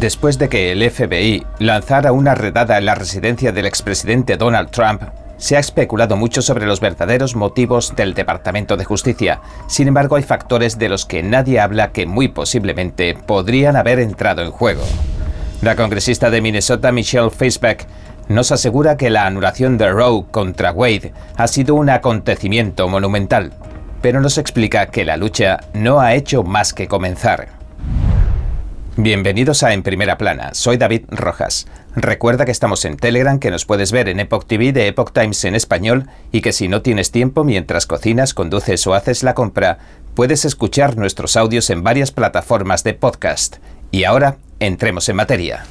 Después de que el FBI lanzara una redada en la residencia del expresidente Donald Trump, se ha especulado mucho sobre los verdaderos motivos del Departamento de Justicia. Sin embargo, hay factores de los que nadie habla que muy posiblemente podrían haber entrado en juego. La congresista de Minnesota, Michelle Facebeck, nos asegura que la anulación de Roe contra Wade ha sido un acontecimiento monumental, pero nos explica que la lucha no ha hecho más que comenzar. Bienvenidos a En Primera Plana, soy David Rojas. Recuerda que estamos en Telegram, que nos puedes ver en Epoch TV de Epoch Times en español y que si no tienes tiempo mientras cocinas, conduces o haces la compra, puedes escuchar nuestros audios en varias plataformas de podcast. Y ahora, entremos en materia.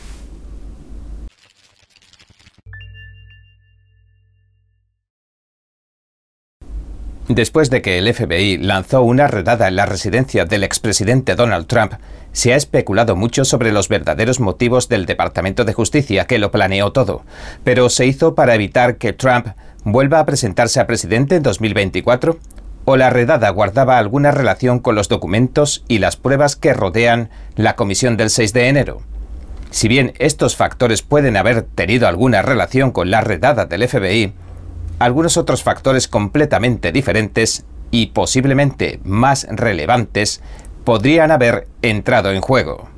Después de que el FBI lanzó una redada en la residencia del expresidente Donald Trump, se ha especulado mucho sobre los verdaderos motivos del Departamento de Justicia que lo planeó todo, pero se hizo para evitar que Trump vuelva a presentarse a presidente en 2024 o la redada guardaba alguna relación con los documentos y las pruebas que rodean la comisión del 6 de enero. Si bien estos factores pueden haber tenido alguna relación con la redada del FBI, algunos otros factores completamente diferentes y posiblemente más relevantes podrían haber entrado en juego.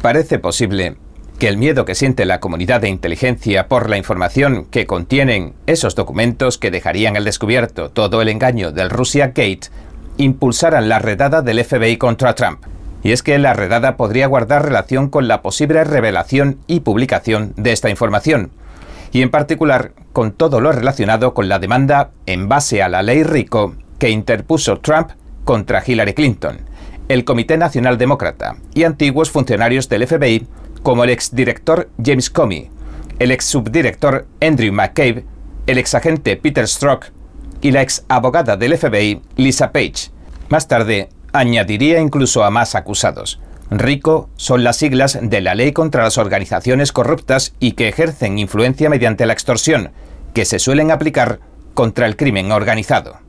Parece posible que el miedo que siente la comunidad de inteligencia por la información que contienen esos documentos que dejarían al descubierto todo el engaño del Russia Gate impulsaran la redada del FBI contra Trump. Y es que la redada podría guardar relación con la posible revelación y publicación de esta información, y en particular con todo lo relacionado con la demanda en base a la ley RICO que interpuso Trump contra Hillary Clinton, el Comité Nacional Demócrata y antiguos funcionarios del FBI como el exdirector James Comey, el ex subdirector Andrew McCabe, el ex agente Peter Strzok y la ex abogada del FBI Lisa Page. Más tarde, añadiría incluso a más acusados. RICO son las siglas de la Ley contra las Organizaciones Corruptas y que ejercen influencia mediante la extorsión, que se suelen aplicar contra el crimen organizado.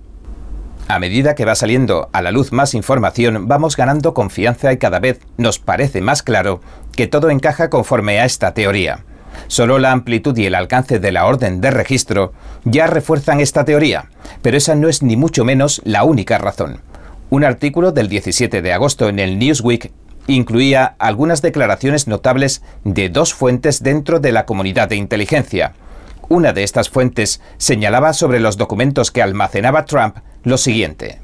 A medida que va saliendo a la luz más información, vamos ganando confianza y cada vez nos parece más claro que todo encaja conforme a esta teoría. Solo la amplitud y el alcance de la orden de registro ya refuerzan esta teoría, pero esa no es ni mucho menos la única razón. Un artículo del 17 de agosto en el Newsweek incluía algunas declaraciones notables de dos fuentes dentro de la comunidad de inteligencia. Una de estas fuentes señalaba sobre los documentos que almacenaba Trump lo siguiente.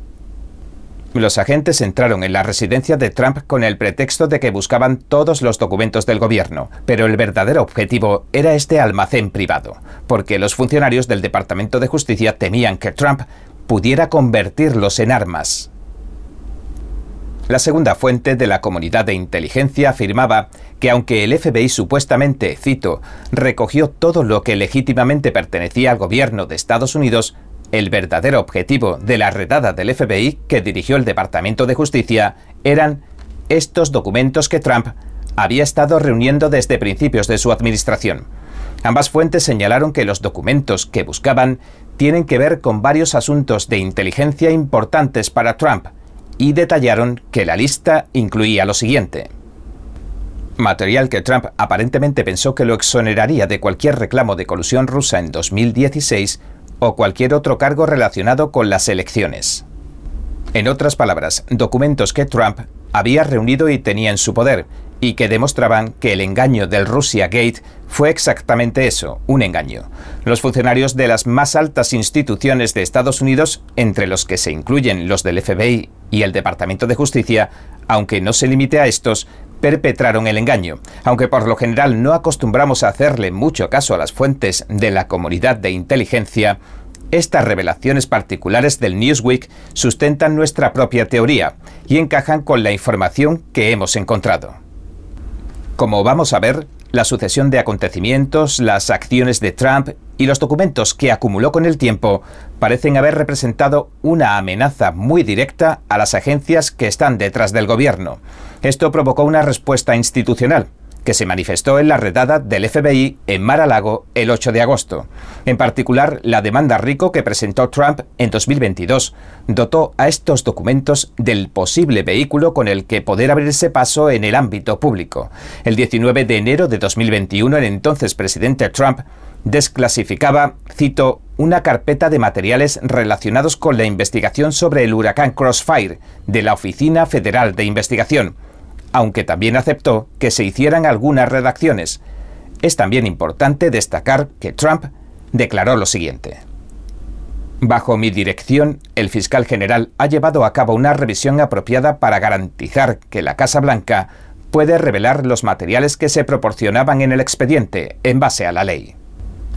Los agentes entraron en la residencia de Trump con el pretexto de que buscaban todos los documentos del gobierno, pero el verdadero objetivo era este almacén privado, porque los funcionarios del Departamento de Justicia temían que Trump pudiera convertirlos en armas. La segunda fuente de la comunidad de inteligencia afirmaba que aunque el FBI supuestamente, cito, recogió todo lo que legítimamente pertenecía al gobierno de Estados Unidos, el verdadero objetivo de la redada del FBI que dirigió el Departamento de Justicia eran estos documentos que Trump había estado reuniendo desde principios de su administración. Ambas fuentes señalaron que los documentos que buscaban tienen que ver con varios asuntos de inteligencia importantes para Trump, y detallaron que la lista incluía lo siguiente. Material que Trump aparentemente pensó que lo exoneraría de cualquier reclamo de colusión rusa en 2016 o cualquier otro cargo relacionado con las elecciones. En otras palabras, documentos que Trump había reunido y tenía en su poder, y que demostraban que el engaño del Russia Gate fue exactamente eso, un engaño. Los funcionarios de las más altas instituciones de Estados Unidos, entre los que se incluyen los del FBI y el Departamento de Justicia, aunque no se limite a estos, perpetraron el engaño. Aunque por lo general no acostumbramos a hacerle mucho caso a las fuentes de la comunidad de inteligencia, estas revelaciones particulares del Newsweek sustentan nuestra propia teoría y encajan con la información que hemos encontrado. Como vamos a ver, la sucesión de acontecimientos, las acciones de Trump y los documentos que acumuló con el tiempo parecen haber representado una amenaza muy directa a las agencias que están detrás del gobierno. Esto provocó una respuesta institucional, que se manifestó en la redada del FBI en Mar-a-Lago el 8 de agosto. En particular, la demanda RICO que presentó Trump en 2022 dotó a estos documentos del posible vehículo con el que poder abrirse paso en el ámbito público. El 19 de enero de 2021, el entonces presidente Trump desclasificaba, cito, una carpeta de materiales relacionados con la investigación sobre el huracán Crossfire de la Oficina Federal de Investigación, aunque también aceptó que se hicieran algunas redacciones. Es también importante destacar que Trump declaró lo siguiente. Bajo mi dirección, el fiscal general ha llevado a cabo una revisión apropiada para garantizar que la Casa Blanca puede revelar los materiales que se proporcionaban en el expediente en base a la ley.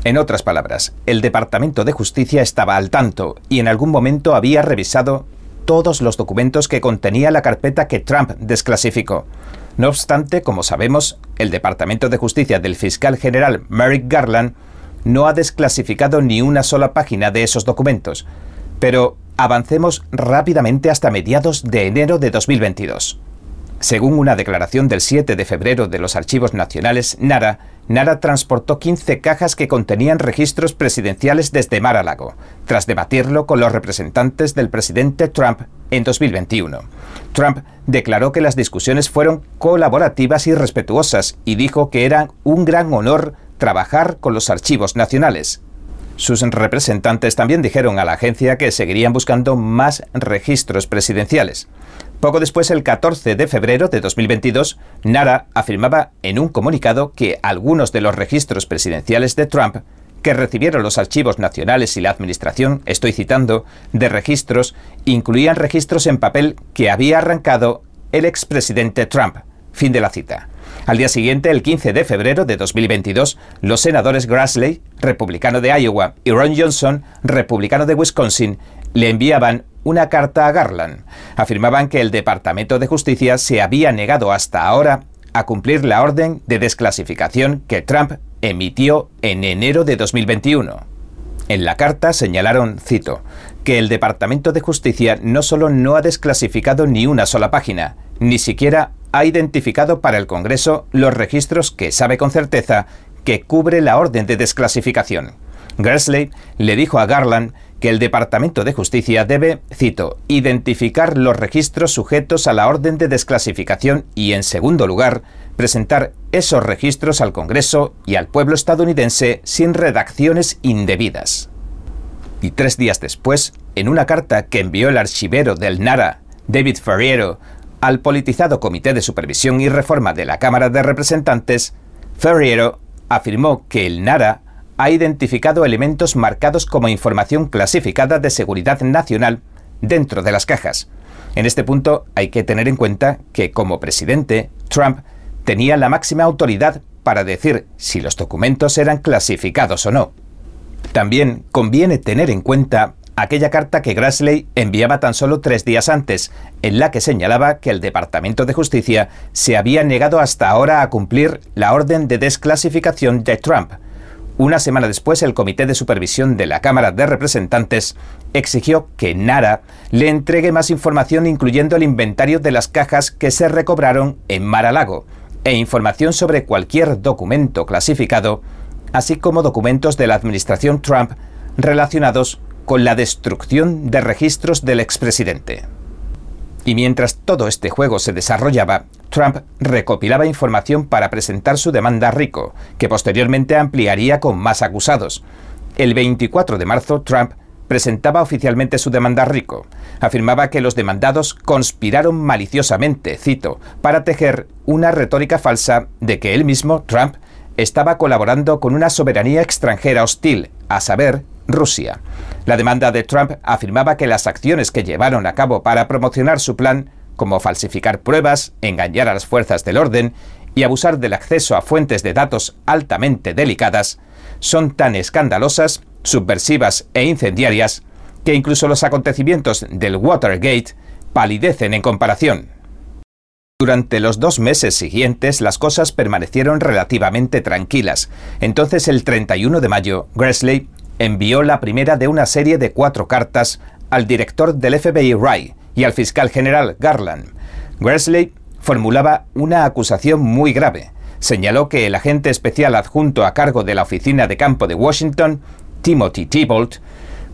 En otras palabras, el Departamento de Justicia estaba al tanto y en algún momento había revisado todos los documentos que contenía la carpeta que Trump desclasificó. No obstante, como sabemos, el Departamento de Justicia del fiscal general Merrick Garland no ha desclasificado ni una sola página de esos documentos. Pero avancemos rápidamente hasta mediados de enero de 2022. Según una declaración del 7 de febrero de los Archivos Nacionales, NARA, NARA transportó 15 cajas que contenían registros presidenciales desde Mar-a-Lago, tras debatirlo con los representantes del presidente Trump en 2021. Trump declaró que las discusiones fueron colaborativas y respetuosas y dijo que era un gran honor trabajar con los archivos nacionales. Sus representantes también dijeron a la agencia que seguirían buscando más registros presidenciales. Poco después, el 14 de febrero de 2022, Nara afirmaba en un comunicado que algunos de los registros presidenciales de Trump que recibieron los archivos nacionales y la administración, estoy citando, de registros, incluían registros en papel que había arrancado el expresidente Trump. Fin de la cita. Al día siguiente, el 15 de febrero de 2022, los senadores Grassley, republicano de Iowa, y Ron Johnson, republicano de Wisconsin, le enviaban una carta a Garland. Afirmaban que el Departamento de Justicia se había negado hasta ahora a cumplir la orden de desclasificación que Trump emitió en enero de 2021. En la carta señalaron, cito, que el Departamento de Justicia no solo no ha desclasificado ni una sola página, ni siquiera ha identificado para el Congreso los registros que sabe con certeza que cubre la orden de desclasificación. Grassley le dijo a Garland que el Departamento de Justicia debe, cito, identificar los registros sujetos a la orden de desclasificación y, en segundo lugar, presentar esos registros al Congreso y al pueblo estadounidense sin redacciones indebidas. Y tres días después, en una carta que envió el archivero del NARA, David Ferriero, al politizado Comité de Supervisión y Reforma de la Cámara de Representantes, Ferriero afirmó que el NARA ha identificado elementos marcados como información clasificada de seguridad nacional dentro de las cajas. En este punto hay que tener en cuenta que como presidente, Trump tenía la máxima autoridad para decir si los documentos eran clasificados o no. También conviene tener en cuenta aquella carta que Grassley enviaba tan solo tres días antes, en la que señalaba que el Departamento de Justicia se había negado hasta ahora a cumplir la orden de desclasificación de Trump, una semana después, el Comité de Supervisión de la Cámara de Representantes exigió que Nara le entregue más información incluyendo el inventario de las cajas que se recobraron en Mar-a-Lago e información sobre cualquier documento clasificado, así como documentos de la administración Trump relacionados con la destrucción de registros del expresidente. Y mientras todo este juego se desarrollaba, Trump recopilaba información para presentar su demanda a Rico, que posteriormente ampliaría con más acusados. El 24 de marzo, Trump presentaba oficialmente su demanda a Rico. Afirmaba que los demandados conspiraron maliciosamente, cito, para tejer una retórica falsa de que él mismo, Trump, estaba colaborando con una soberanía extranjera hostil, a saber, Rusia. La demanda de Trump afirmaba que las acciones que llevaron a cabo para promocionar su plan como falsificar pruebas, engañar a las fuerzas del orden y abusar del acceso a fuentes de datos altamente delicadas, son tan escandalosas, subversivas e incendiarias que incluso los acontecimientos del Watergate palidecen en comparación. Durante los dos meses siguientes las cosas permanecieron relativamente tranquilas. Entonces el 31 de mayo, Grassley envió la primera de una serie de cuatro cartas al director del FBI Wright y al fiscal general Garland. Grassley formulaba una acusación muy grave. señaló que el agente especial adjunto a cargo de la oficina de campo de Washington, Timothy Thibault,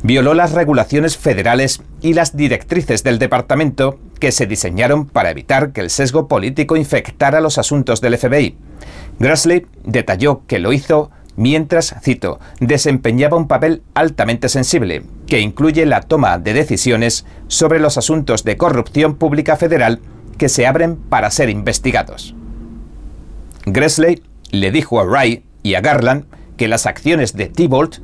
violó las regulaciones federales y las directrices del departamento que se diseñaron para evitar que el sesgo político infectara los asuntos del FBI. Grassley detalló que lo hizo mientras, cito, desempeñaba un papel altamente sensible, que incluye la toma de decisiones sobre los asuntos de corrupción pública federal que se abren para ser investigados. Grassley le dijo a Wright y a Garland que las acciones de Thibault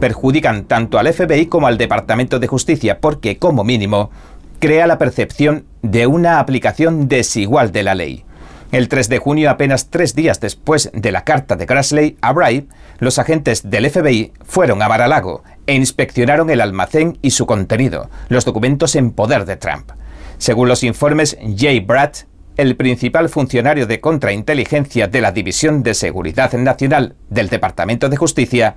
perjudican tanto al FBI como al Departamento de Justicia porque, como mínimo, crea la percepción de una aplicación desigual de la ley. El 3 de junio, apenas tres días después de la carta de Grassley a Bright, los agentes del FBI fueron a Baralago e inspeccionaron el almacén y su contenido, los documentos en poder de Trump. Según los informes, Jay Bratt, el principal funcionario de contrainteligencia de la División de Seguridad Nacional del Departamento de Justicia,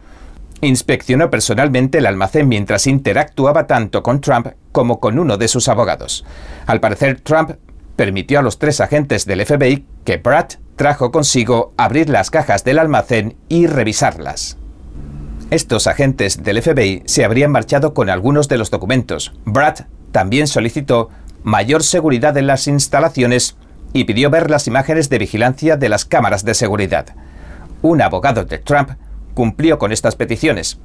Inspeccionó personalmente el almacén mientras interactuaba tanto con Trump como con uno de sus abogados. Al parecer, Trump permitió a los tres agentes del FBI que Brad trajo consigo abrir las cajas del almacén y revisarlas. Estos agentes del FBI se habrían marchado con algunos de los documentos. Brad también solicitó mayor seguridad en las instalaciones y pidió ver las imágenes de vigilancia de las cámaras de seguridad. Un abogado de Trump cumplió con estas peticiones.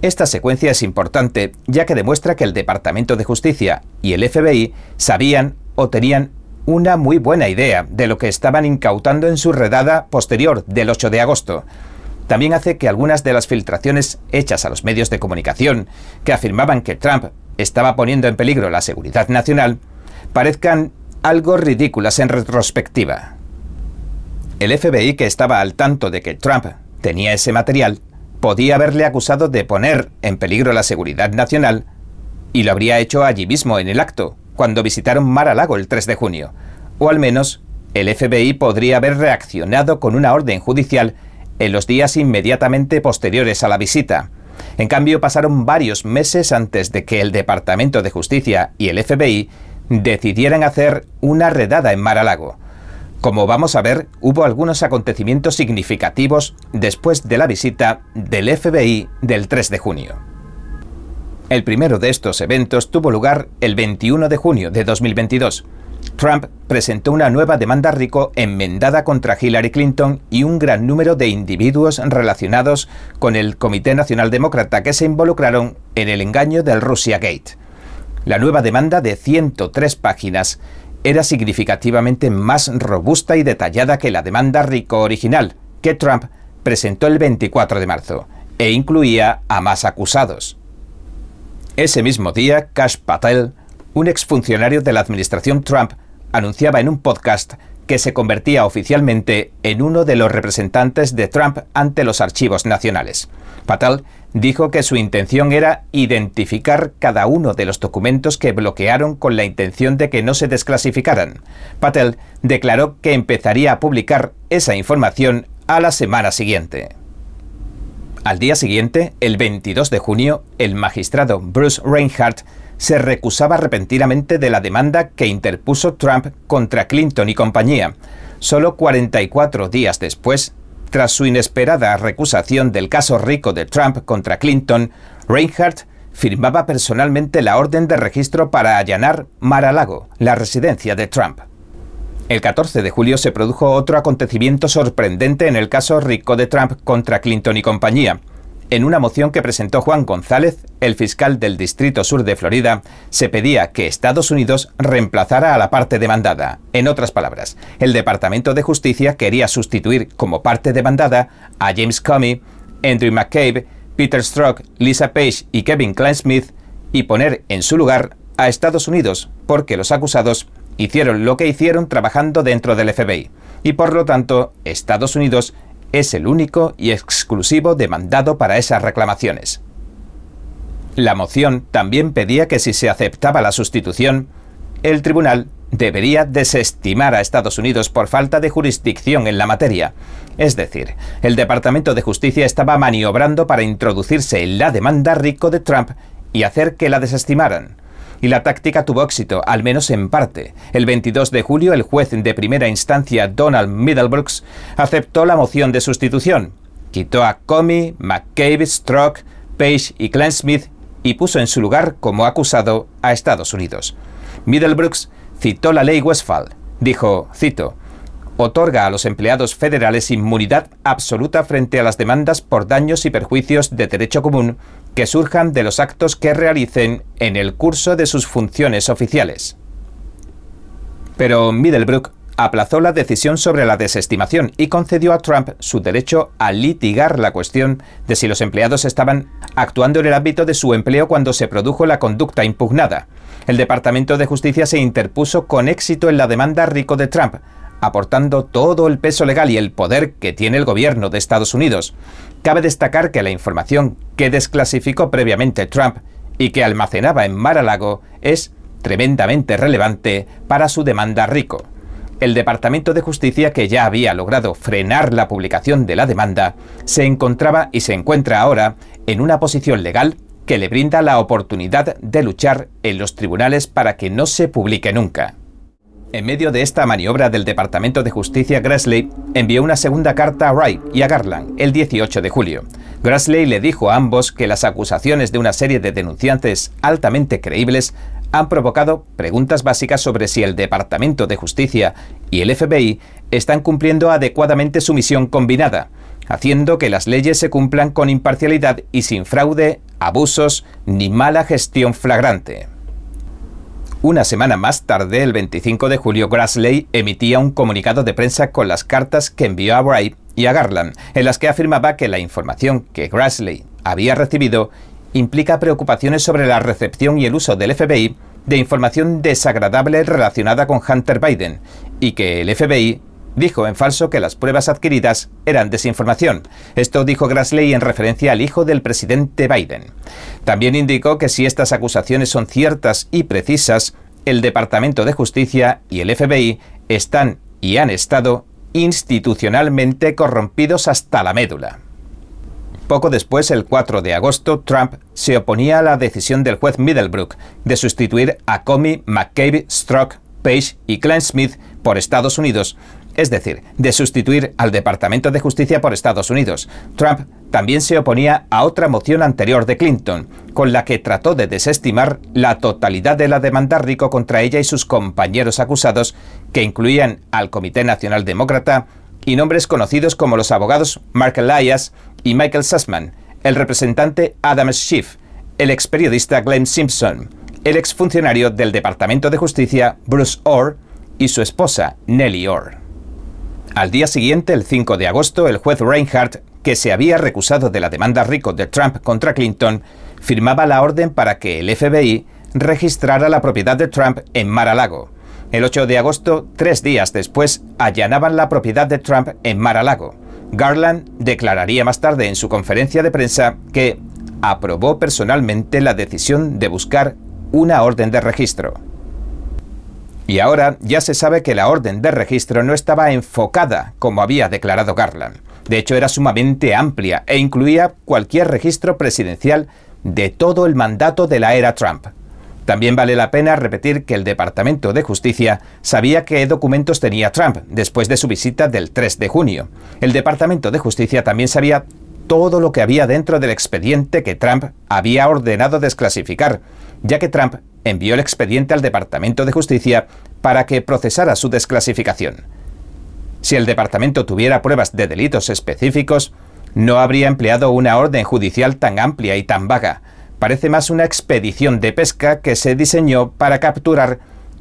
Esta secuencia es importante ya que demuestra que el Departamento de Justicia y el FBI sabían o tenían una muy buena idea de lo que estaban incautando en su redada posterior del 8 de agosto. También hace que algunas de las filtraciones hechas a los medios de comunicación que afirmaban que Trump estaba poniendo en peligro la seguridad nacional parezcan algo ridículas en retrospectiva. El FBI, que estaba al tanto de que Trump tenía ese material, podía haberle acusado de poner en peligro la seguridad nacional y lo habría hecho allí mismo en el acto, cuando visitaron Mar Lago el 3 de junio. O al menos el FBI podría haber reaccionado con una orden judicial en los días inmediatamente posteriores a la visita. En cambio, pasaron varios meses antes de que el Departamento de Justicia y el FBI decidieran hacer una redada en Mar Lago. Como vamos a ver, hubo algunos acontecimientos significativos después de la visita del FBI del 3 de junio. El primero de estos eventos tuvo lugar el 21 de junio de 2022. Trump presentó una nueva demanda rico enmendada contra Hillary Clinton y un gran número de individuos relacionados con el Comité Nacional Demócrata que se involucraron en el engaño del Russia Gate. La nueva demanda de 103 páginas era significativamente más robusta y detallada que la demanda RICO original, que Trump presentó el 24 de marzo, e incluía a más acusados. Ese mismo día, Kash Patel, un exfuncionario de la administración Trump, anunciaba en un podcast que se convertía oficialmente en uno de los representantes de Trump ante los archivos nacionales. Patel dijo que su intención era identificar cada uno de los documentos que bloquearon con la intención de que no se desclasificaran. Patel declaró que empezaría a publicar esa información a la semana siguiente. Al día siguiente, el 22 de junio, el magistrado Bruce Reinhardt se recusaba repentinamente de la demanda que interpuso Trump contra Clinton y compañía. Solo 44 días después, tras su inesperada recusación del caso rico de Trump contra Clinton, Reinhardt firmaba personalmente la orden de registro para allanar Mar-a-Lago, la residencia de Trump. El 14 de julio se produjo otro acontecimiento sorprendente en el caso rico de Trump contra Clinton y compañía. En una moción que presentó Juan González, el fiscal del Distrito Sur de Florida, se pedía que Estados Unidos reemplazara a la parte demandada. En otras palabras, el Departamento de Justicia quería sustituir como parte demandada a James Comey, Andrew McCabe, Peter Strzok, Lisa Page y Kevin Smith y poner en su lugar a Estados Unidos, porque los acusados hicieron lo que hicieron trabajando dentro del FBI. Y por lo tanto, Estados Unidos es el único y exclusivo demandado para esas reclamaciones. La moción también pedía que si se aceptaba la sustitución, el tribunal debería desestimar a Estados Unidos por falta de jurisdicción en la materia. Es decir, el Departamento de Justicia estaba maniobrando para introducirse en la demanda rico de Trump y hacer que la desestimaran. Y la táctica tuvo éxito, al menos en parte. El 22 de julio, el juez de primera instancia Donald Middlebrooks aceptó la moción de sustitución. Quitó a Comey, McCabe, Strzok, Page y Glenn Smith y puso en su lugar como acusado a Estados Unidos. Middlebrooks citó la ley Westphal. Dijo, cito, otorga a los empleados federales inmunidad absoluta frente a las demandas por daños y perjuicios de derecho común que surjan de los actos que realicen en el curso de sus funciones oficiales. Pero Middlebrook aplazó la decisión sobre la desestimación y concedió a Trump su derecho a litigar la cuestión de si los empleados estaban actuando en el ámbito de su empleo cuando se produjo la conducta impugnada. El Departamento de Justicia se interpuso con éxito en la demanda rico de Trump, aportando todo el peso legal y el poder que tiene el gobierno de Estados Unidos. Cabe destacar que la información que desclasificó previamente Trump y que almacenaba en Mar-a-Lago es tremendamente relevante para su demanda rico. El Departamento de Justicia, que ya había logrado frenar la publicación de la demanda, se encontraba y se encuentra ahora en una posición legal que le brinda la oportunidad de luchar en los tribunales para que no se publique nunca. En medio de esta maniobra del Departamento de Justicia, Grassley envió una segunda carta a Wright y a Garland el 18 de julio. Grassley le dijo a ambos que las acusaciones de una serie de denunciantes altamente creíbles han provocado preguntas básicas sobre si el Departamento de Justicia y el FBI están cumpliendo adecuadamente su misión combinada, haciendo que las leyes se cumplan con imparcialidad y sin fraude, abusos ni mala gestión flagrante. Una semana más tarde, el 25 de julio, Grassley emitía un comunicado de prensa con las cartas que envió a Wright y a Garland, en las que afirmaba que la información que Grassley había recibido implica preocupaciones sobre la recepción y el uso del FBI de información desagradable relacionada con Hunter Biden y que el FBI dijo en falso que las pruebas adquiridas eran desinformación. Esto dijo Grassley en referencia al hijo del presidente Biden. También indicó que si estas acusaciones son ciertas y precisas, el Departamento de Justicia y el FBI están y han estado institucionalmente corrompidos hasta la médula. Poco después, el 4 de agosto, Trump se oponía a la decisión del juez Middlebrook de sustituir a Comey, McCabe, Strzok, Page y Glenn Smith por Estados Unidos es decir, de sustituir al Departamento de Justicia por Estados Unidos. Trump también se oponía a otra moción anterior de Clinton, con la que trató de desestimar la totalidad de la demanda rico contra ella y sus compañeros acusados, que incluían al Comité Nacional Demócrata y nombres conocidos como los abogados Mark Elias y Michael Sussman, el representante Adam Schiff, el ex periodista Glenn Simpson, el exfuncionario del Departamento de Justicia Bruce Orr y su esposa Nellie Orr. Al día siguiente, el 5 de agosto, el juez Reinhardt, que se había recusado de la demanda rico de Trump contra Clinton, firmaba la orden para que el FBI registrara la propiedad de Trump en Mar-a-Lago. El 8 de agosto, tres días después, allanaban la propiedad de Trump en Mar-a-Lago. Garland declararía más tarde en su conferencia de prensa que aprobó personalmente la decisión de buscar una orden de registro. Y ahora ya se sabe que la orden de registro no estaba enfocada como había declarado Garland. De hecho, era sumamente amplia e incluía cualquier registro presidencial de todo el mandato de la era Trump. También vale la pena repetir que el Departamento de Justicia sabía qué documentos tenía Trump después de su visita del 3 de junio. El Departamento de Justicia también sabía todo lo que había dentro del expediente que Trump había ordenado desclasificar, ya que Trump envió el expediente al Departamento de Justicia para que procesara su desclasificación. Si el departamento tuviera pruebas de delitos específicos, no habría empleado una orden judicial tan amplia y tan vaga. Parece más una expedición de pesca que se diseñó para capturar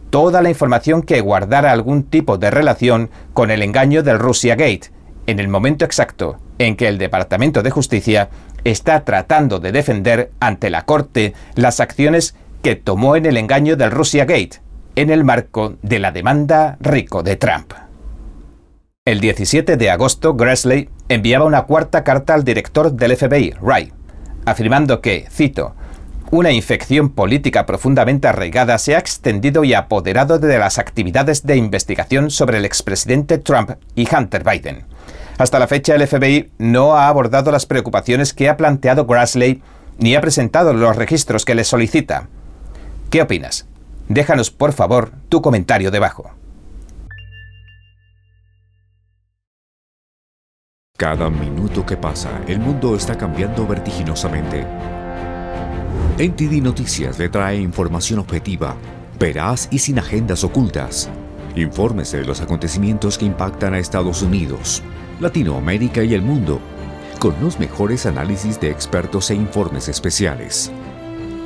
toda la información que guardara algún tipo de relación con el engaño del Russia Gate, en el momento exacto en que el Departamento de Justicia está tratando de defender ante la Corte las acciones que tomó en el engaño del Russia Gate, en el marco de la demanda rico de Trump. El 17 de agosto, Grassley enviaba una cuarta carta al director del FBI, Wright, afirmando que, cito, una infección política profundamente arraigada se ha extendido y apoderado de las actividades de investigación sobre el expresidente Trump y Hunter Biden. Hasta la fecha, el FBI no ha abordado las preocupaciones que ha planteado Grassley ni ha presentado los registros que le solicita. ¿Qué opinas? Déjanos por favor tu comentario debajo. Cada minuto que pasa, el mundo está cambiando vertiginosamente. NTD Noticias le trae información objetiva, veraz y sin agendas ocultas. Infórmese de los acontecimientos que impactan a Estados Unidos, Latinoamérica y el mundo, con los mejores análisis de expertos e informes especiales.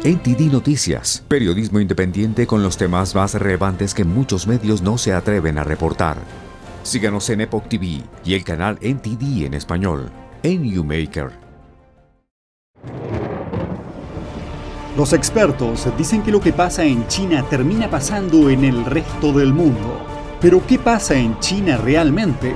NTD Noticias, periodismo independiente con los temas más relevantes que muchos medios no se atreven a reportar. Síganos en Epoch TV y el canal NTD en español, en YouMaker. Los expertos dicen que lo que pasa en China termina pasando en el resto del mundo. Pero ¿qué pasa en China realmente?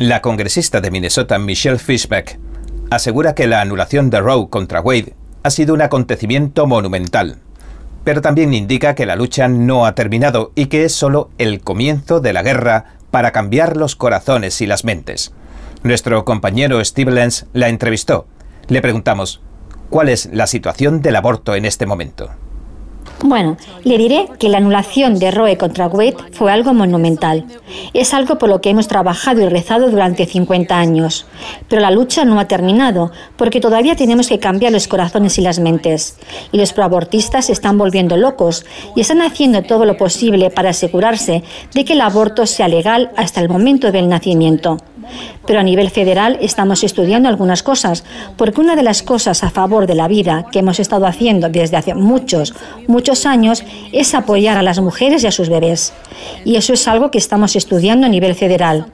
La congresista de Minnesota Michelle Fishback asegura que la anulación de Roe contra Wade ha sido un acontecimiento monumental, pero también indica que la lucha no ha terminado y que es solo el comienzo de la guerra para cambiar los corazones y las mentes. Nuestro compañero Steve Lenz la entrevistó. Le preguntamos, ¿cuál es la situación del aborto en este momento? Bueno, le diré que la anulación de Roe contra Wade fue algo monumental. Es algo por lo que hemos trabajado y rezado durante 50 años. Pero la lucha no ha terminado, porque todavía tenemos que cambiar los corazones y las mentes. Y los proabortistas se están volviendo locos y están haciendo todo lo posible para asegurarse de que el aborto sea legal hasta el momento del nacimiento. Pero a nivel federal estamos estudiando algunas cosas, porque una de las cosas a favor de la vida que hemos estado haciendo desde hace muchos, muchos años es apoyar a las mujeres y a sus bebés. Y eso es algo que estamos estudiando a nivel federal.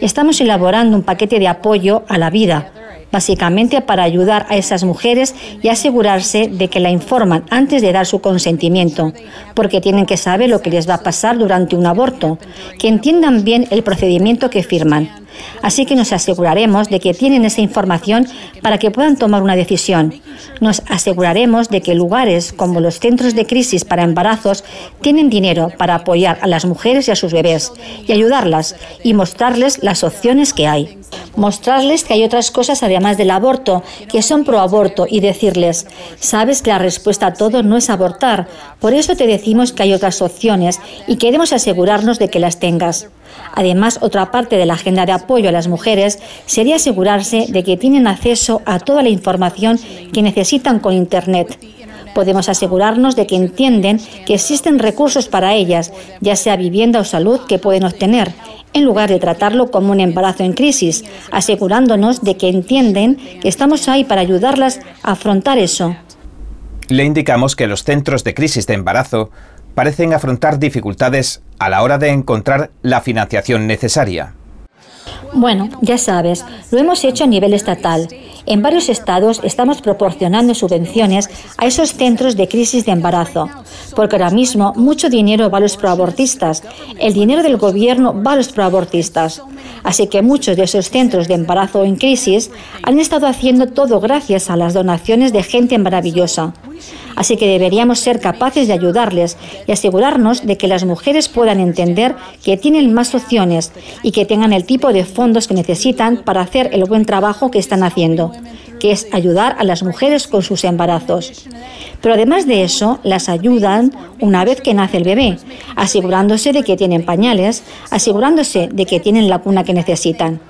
Estamos elaborando un paquete de apoyo a la vida básicamente para ayudar a esas mujeres y asegurarse de que la informan antes de dar su consentimiento, porque tienen que saber lo que les va a pasar durante un aborto, que entiendan bien el procedimiento que firman. Así que nos aseguraremos de que tienen esa información para que puedan tomar una decisión. Nos aseguraremos de que lugares como los centros de crisis para embarazos tienen dinero para apoyar a las mujeres y a sus bebés y ayudarlas y mostrarles las opciones que hay. Mostrarles que hay otras cosas además del aborto, que son pro aborto y decirles, sabes que la respuesta a todo no es abortar, por eso te decimos que hay otras opciones y queremos asegurarnos de que las tengas. Además, otra parte de la agenda de apoyo a las mujeres sería asegurarse de que tienen acceso a toda la información que necesitan con Internet. Podemos asegurarnos de que entienden que existen recursos para ellas, ya sea vivienda o salud, que pueden obtener, en lugar de tratarlo como un embarazo en crisis, asegurándonos de que entienden que estamos ahí para ayudarlas a afrontar eso. Le indicamos que los centros de crisis de embarazo parecen afrontar dificultades a la hora de encontrar la financiación necesaria. Bueno, ya sabes, lo hemos hecho a nivel estatal. En varios estados estamos proporcionando subvenciones a esos centros de crisis de embarazo, porque ahora mismo mucho dinero va a los proabortistas, el dinero del gobierno va a los proabortistas. Así que muchos de esos centros de embarazo en crisis han estado haciendo todo gracias a las donaciones de gente maravillosa. Así que deberíamos ser capaces de ayudarles y asegurarnos de que las mujeres puedan entender que tienen más opciones y que tengan el tipo de fondos que necesitan para hacer el buen trabajo que están haciendo, que es ayudar a las mujeres con sus embarazos. Pero además de eso, las ayudan una vez que nace el bebé, asegurándose de que tienen pañales, asegurándose de que tienen la cuna que necesitan.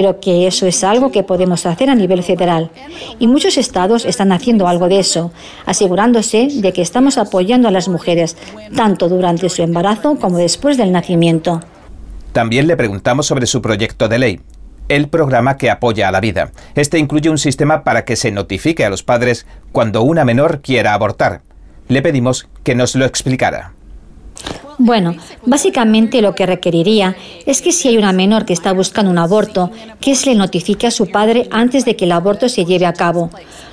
Creo que eso es algo que podemos hacer a nivel federal. Y muchos estados están haciendo algo de eso, asegurándose de que estamos apoyando a las mujeres, tanto durante su embarazo como después del nacimiento. También le preguntamos sobre su proyecto de ley, el programa que apoya a la vida. Este incluye un sistema para que se notifique a los padres cuando una menor quiera abortar. Le pedimos que nos lo explicara. Bueno, básicamente lo que requeriría es que si hay una menor que está buscando un aborto, que se le notifique a su padre antes de que el aborto se lleve a cabo.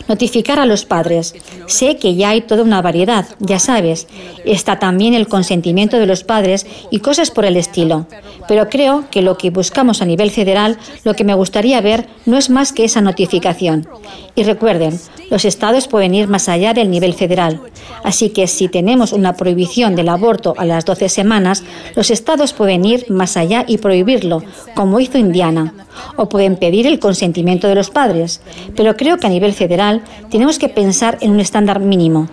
Notificar a los padres. Sé que ya hay toda una variedad, ya sabes. Está también el consentimiento de los padres y cosas por el estilo. Pero creo que lo que buscamos a nivel federal, lo que me gustaría ver, no es más que esa notificación. Y recuerden, los estados pueden ir más allá del nivel federal. Así que si tenemos una prohibición del aborto a las 12 semanas, los estados pueden ir más allá y prohibirlo, como hizo Indiana. O pueden pedir el consentimiento de los padres. Pero creo que a nivel federal tenemos que pensar en un estándar mínimo.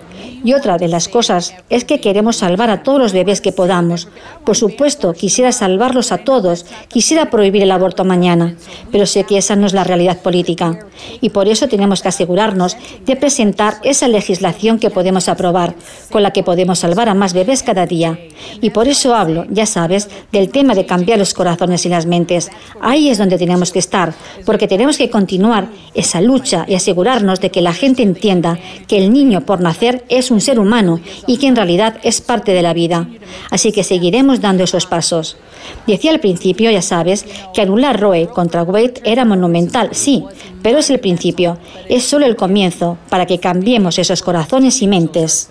Y otra de las cosas es que queremos salvar a todos los bebés que podamos. Por supuesto, quisiera salvarlos a todos, quisiera prohibir el aborto mañana, pero sé que esa no es la realidad política. Y por eso tenemos que asegurarnos de presentar esa legislación que podemos aprobar, con la que podemos salvar a más bebés cada día. Y por eso hablo, ya sabes, del tema de cambiar los corazones y las mentes. Ahí es donde tenemos que estar, porque tenemos que continuar esa lucha y asegurarnos de que la gente entienda que el niño por nacer es un ser humano y que en realidad es parte de la vida. Así que seguiremos dando esos pasos. Decía al principio, ya sabes, que anular Roe contra Wade era monumental, sí, pero es el principio, es solo el comienzo para que cambiemos esos corazones y mentes.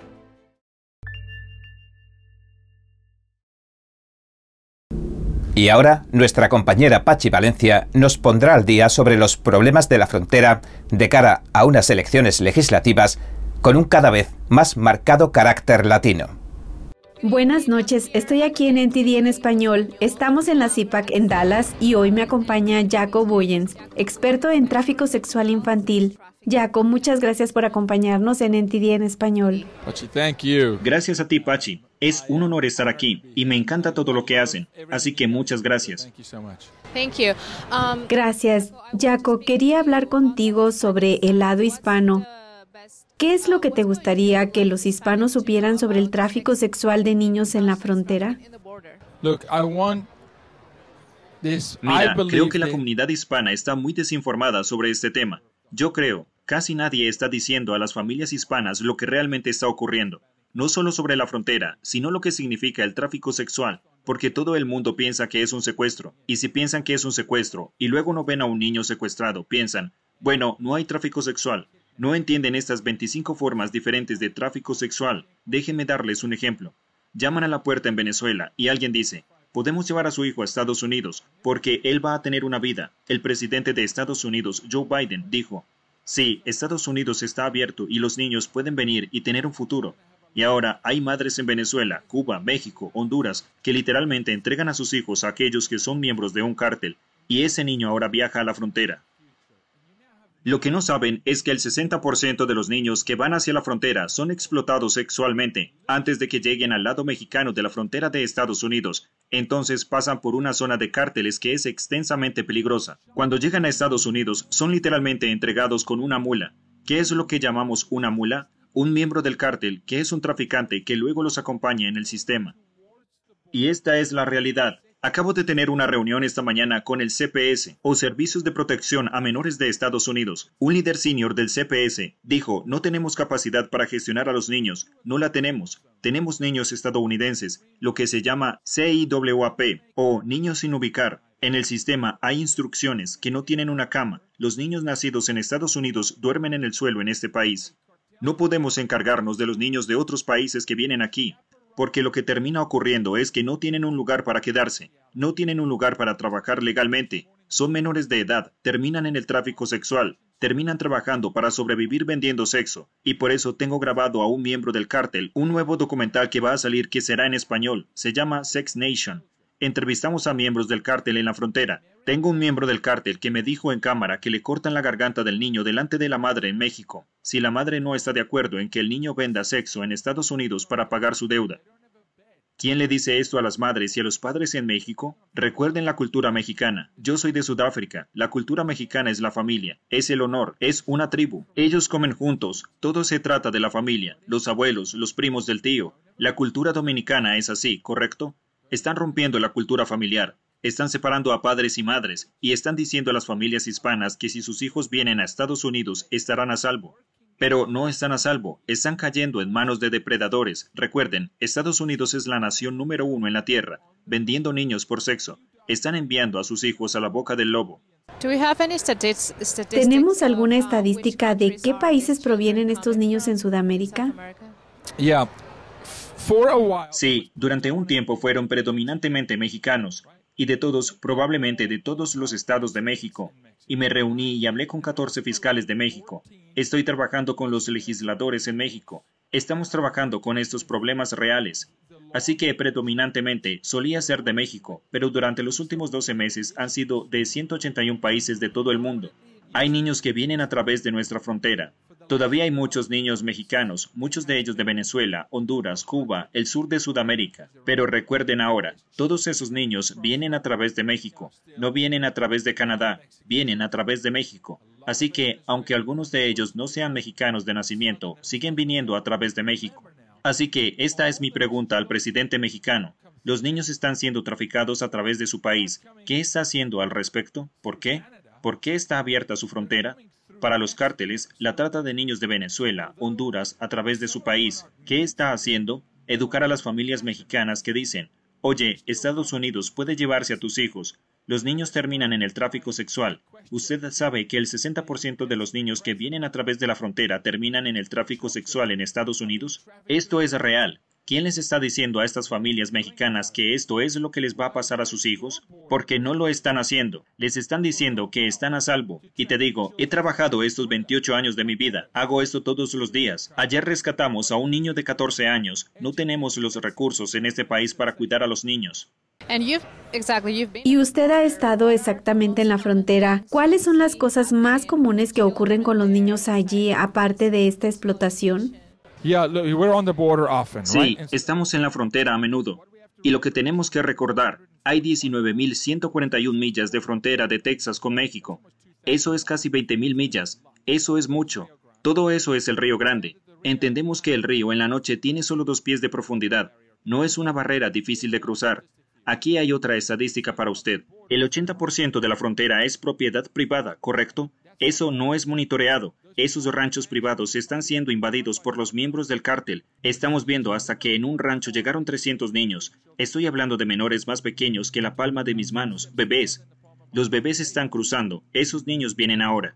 Y ahora nuestra compañera Pachi Valencia nos pondrá al día sobre los problemas de la frontera de cara a unas elecciones legislativas con un cada vez más marcado carácter latino. Buenas noches, estoy aquí en NTD en español. Estamos en la CIPAC en Dallas y hoy me acompaña Jaco Boyens, experto en tráfico sexual infantil. Jaco, muchas gracias por acompañarnos en NTD en español. Gracias a ti, Pachi. Es un honor estar aquí y me encanta todo lo que hacen, así que muchas gracias. Um, gracias. Jaco, quería hablar contigo sobre el lado hispano. ¿Qué es lo que te gustaría que los hispanos supieran sobre el tráfico sexual de niños en la frontera? Mira, creo que la comunidad hispana está muy desinformada sobre este tema. Yo creo, casi nadie está diciendo a las familias hispanas lo que realmente está ocurriendo no solo sobre la frontera, sino lo que significa el tráfico sexual, porque todo el mundo piensa que es un secuestro, y si piensan que es un secuestro y luego no ven a un niño secuestrado, piensan, bueno, no hay tráfico sexual. No entienden estas 25 formas diferentes de tráfico sexual. Déjenme darles un ejemplo. Llaman a la puerta en Venezuela y alguien dice, podemos llevar a su hijo a Estados Unidos porque él va a tener una vida. El presidente de Estados Unidos, Joe Biden, dijo, sí, Estados Unidos está abierto y los niños pueden venir y tener un futuro. Y ahora hay madres en Venezuela, Cuba, México, Honduras, que literalmente entregan a sus hijos a aquellos que son miembros de un cártel, y ese niño ahora viaja a la frontera. Lo que no saben es que el 60% de los niños que van hacia la frontera son explotados sexualmente antes de que lleguen al lado mexicano de la frontera de Estados Unidos. Entonces pasan por una zona de cárteles que es extensamente peligrosa. Cuando llegan a Estados Unidos son literalmente entregados con una mula. ¿Qué es lo que llamamos una mula? Un miembro del cártel que es un traficante que luego los acompaña en el sistema. Y esta es la realidad. Acabo de tener una reunión esta mañana con el CPS, o Servicios de Protección a Menores de Estados Unidos. Un líder senior del CPS dijo, no tenemos capacidad para gestionar a los niños, no la tenemos. Tenemos niños estadounidenses, lo que se llama CIWAP, o niños sin ubicar. En el sistema hay instrucciones que no tienen una cama. Los niños nacidos en Estados Unidos duermen en el suelo en este país. No podemos encargarnos de los niños de otros países que vienen aquí, porque lo que termina ocurriendo es que no tienen un lugar para quedarse, no tienen un lugar para trabajar legalmente, son menores de edad, terminan en el tráfico sexual, terminan trabajando para sobrevivir vendiendo sexo, y por eso tengo grabado a un miembro del cártel un nuevo documental que va a salir que será en español, se llama Sex Nation. Entrevistamos a miembros del cártel en la frontera, tengo un miembro del cártel que me dijo en cámara que le cortan la garganta del niño delante de la madre en México, si la madre no está de acuerdo en que el niño venda sexo en Estados Unidos para pagar su deuda. ¿Quién le dice esto a las madres y a los padres en México? Recuerden la cultura mexicana. Yo soy de Sudáfrica. La cultura mexicana es la familia, es el honor, es una tribu. Ellos comen juntos. Todo se trata de la familia, los abuelos, los primos del tío. La cultura dominicana es así, ¿correcto? Están rompiendo la cultura familiar. Están separando a padres y madres y están diciendo a las familias hispanas que si sus hijos vienen a Estados Unidos estarán a salvo. Pero no están a salvo, están cayendo en manos de depredadores. Recuerden, Estados Unidos es la nación número uno en la Tierra, vendiendo niños por sexo. Están enviando a sus hijos a la boca del lobo. ¿Tenemos alguna estadística de qué países provienen estos niños en Sudamérica? Sí, durante un tiempo fueron predominantemente mexicanos, y de todos, probablemente de todos los estados de México, y me reuní y hablé con 14 fiscales de México. Estoy trabajando con los legisladores en México. Estamos trabajando con estos problemas reales. Así que predominantemente solía ser de México, pero durante los últimos 12 meses han sido de 181 países de todo el mundo. Hay niños que vienen a través de nuestra frontera. Todavía hay muchos niños mexicanos, muchos de ellos de Venezuela, Honduras, Cuba, el sur de Sudamérica. Pero recuerden ahora, todos esos niños vienen a través de México, no vienen a través de Canadá, vienen a través de México. Así que, aunque algunos de ellos no sean mexicanos de nacimiento, siguen viniendo a través de México. Así que esta es mi pregunta al presidente mexicano. Los niños están siendo traficados a través de su país. ¿Qué está haciendo al respecto? ¿Por qué? ¿Por qué está abierta su frontera? Para los cárteles, la trata de niños de Venezuela, Honduras, a través de su país, ¿qué está haciendo? Educar a las familias mexicanas que dicen, oye, Estados Unidos puede llevarse a tus hijos. Los niños terminan en el tráfico sexual. ¿Usted sabe que el 60% de los niños que vienen a través de la frontera terminan en el tráfico sexual en Estados Unidos? Esto es real. ¿Quién les está diciendo a estas familias mexicanas que esto es lo que les va a pasar a sus hijos? Porque no lo están haciendo. Les están diciendo que están a salvo. Y te digo, he trabajado estos 28 años de mi vida. Hago esto todos los días. Ayer rescatamos a un niño de 14 años. No tenemos los recursos en este país para cuidar a los niños. Y usted ha estado exactamente en la frontera. ¿Cuáles son las cosas más comunes que ocurren con los niños allí, aparte de esta explotación? Sí, estamos en la frontera a menudo. Y lo que tenemos que recordar, hay 19.141 millas de frontera de Texas con México. Eso es casi 20.000 millas. Eso es mucho. Todo eso es el Río Grande. Entendemos que el río en la noche tiene solo dos pies de profundidad. No es una barrera difícil de cruzar. Aquí hay otra estadística para usted. El 80% de la frontera es propiedad privada, ¿correcto? Eso no es monitoreado. Esos ranchos privados están siendo invadidos por los miembros del cártel. Estamos viendo hasta que en un rancho llegaron 300 niños. Estoy hablando de menores más pequeños que la palma de mis manos, bebés. Los bebés están cruzando. Esos niños vienen ahora.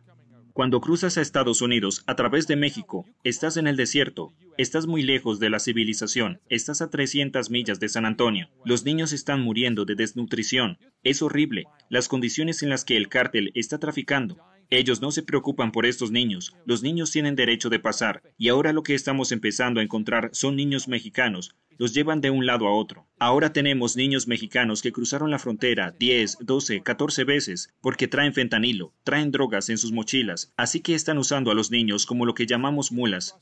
Cuando cruzas a Estados Unidos a través de México, estás en el desierto, estás muy lejos de la civilización, estás a 300 millas de San Antonio. Los niños están muriendo de desnutrición. Es horrible, las condiciones en las que el cártel está traficando. Ellos no se preocupan por estos niños. Los niños tienen derecho de pasar. Y ahora lo que estamos empezando a encontrar son niños mexicanos. Los llevan de un lado a otro. Ahora tenemos niños mexicanos que cruzaron la frontera 10, 12, 14 veces porque traen fentanilo, traen drogas en sus mochilas, así que están usando a los niños como lo que llamamos mulas.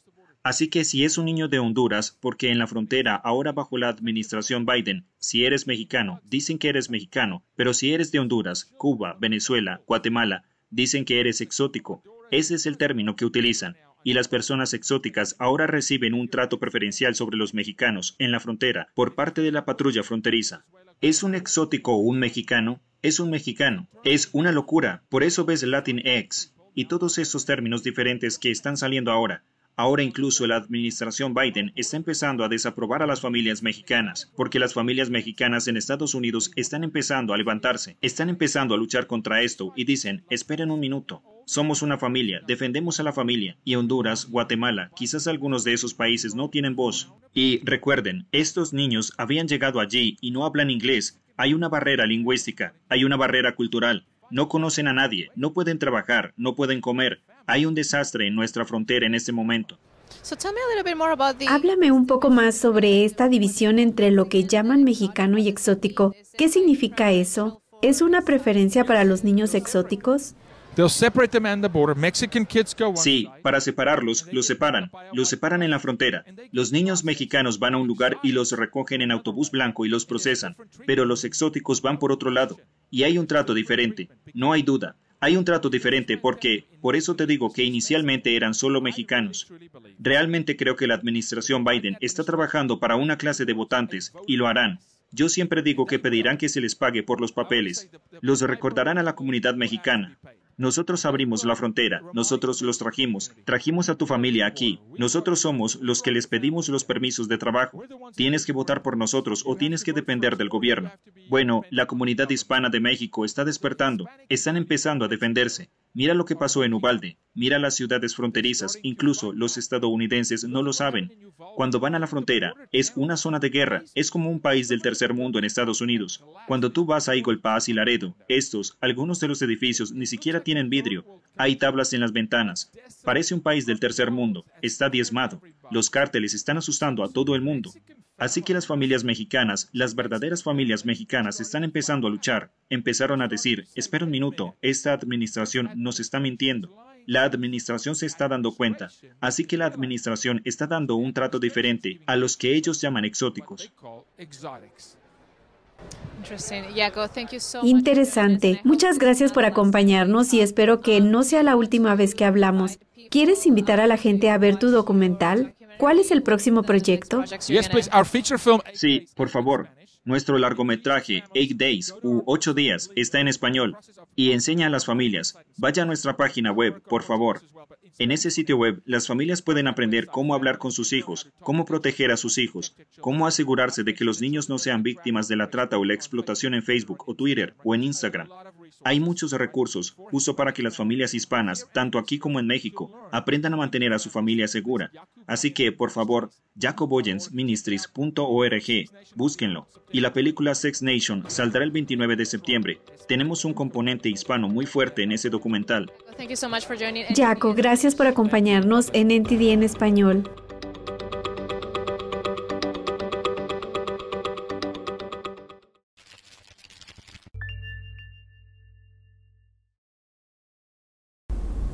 Así que si es un niño de Honduras, porque en la frontera, ahora bajo la administración Biden, si eres mexicano, dicen que eres mexicano, pero si eres de Honduras, Cuba, Venezuela, Guatemala, Dicen que eres exótico. Ese es el término que utilizan. Y las personas exóticas ahora reciben un trato preferencial sobre los mexicanos en la frontera por parte de la patrulla fronteriza. ¿Es un exótico un mexicano? Es un mexicano. Es una locura. Por eso ves Latin X y todos esos términos diferentes que están saliendo ahora. Ahora incluso la administración Biden está empezando a desaprobar a las familias mexicanas, porque las familias mexicanas en Estados Unidos están empezando a levantarse, están empezando a luchar contra esto y dicen, esperen un minuto, somos una familia, defendemos a la familia, y Honduras, Guatemala, quizás algunos de esos países no tienen voz. Y recuerden, estos niños habían llegado allí y no hablan inglés, hay una barrera lingüística, hay una barrera cultural, no conocen a nadie, no pueden trabajar, no pueden comer, hay un desastre en nuestra frontera en este momento. Háblame un poco más sobre esta división entre lo que llaman mexicano y exótico. ¿Qué significa eso? ¿Es una preferencia para los niños exóticos? Sí, para separarlos, los separan. Los separan en la frontera. Los niños mexicanos van a un lugar y los recogen en autobús blanco y los procesan. Pero los exóticos van por otro lado. Y hay un trato diferente. No hay duda. Hay un trato diferente porque, por eso te digo que inicialmente eran solo mexicanos. Realmente creo que la administración Biden está trabajando para una clase de votantes y lo harán. Yo siempre digo que pedirán que se les pague por los papeles. Los recordarán a la comunidad mexicana. Nosotros abrimos la frontera, nosotros los trajimos, trajimos a tu familia aquí, nosotros somos los que les pedimos los permisos de trabajo. Tienes que votar por nosotros o tienes que depender del gobierno. Bueno, la comunidad hispana de México está despertando, están empezando a defenderse. Mira lo que pasó en Ubalde, mira las ciudades fronterizas, incluso los estadounidenses no lo saben. Cuando van a la frontera, es una zona de guerra, es como un país del tercer mundo en Estados Unidos. Cuando tú vas a Eagle y Laredo, estos, algunos de los edificios ni tienen vidrio, hay tablas en las ventanas. Parece un país del tercer mundo, está diezmado. Los cárteles están asustando a todo el mundo. Así que las familias mexicanas, las verdaderas familias mexicanas están empezando a luchar. Empezaron a decir, espera un minuto, esta administración nos está mintiendo. La administración se está dando cuenta, así que la administración está dando un trato diferente a los que ellos llaman exóticos. Interesante. Muchas gracias por acompañarnos y espero que no sea la última vez que hablamos. ¿Quieres invitar a la gente a ver tu documental? ¿Cuál es el próximo proyecto? Sí, por favor. Nuestro largometraje, Eight Days u Ocho Días, está en español y enseña a las familias. Vaya a nuestra página web, por favor. En ese sitio web, las familias pueden aprender cómo hablar con sus hijos, cómo proteger a sus hijos, cómo asegurarse de que los niños no sean víctimas de la trata o la explotación en Facebook o Twitter o en Instagram. Hay muchos recursos, justo para que las familias hispanas, tanto aquí como en México, aprendan a mantener a su familia segura. Así que, por favor, jacoboyensministries.org, búsquenlo. Y la película Sex Nation saldrá el 29 de septiembre. Tenemos un componente hispano muy fuerte en ese documental. Jaco, gracias por acompañarnos en NTD en español.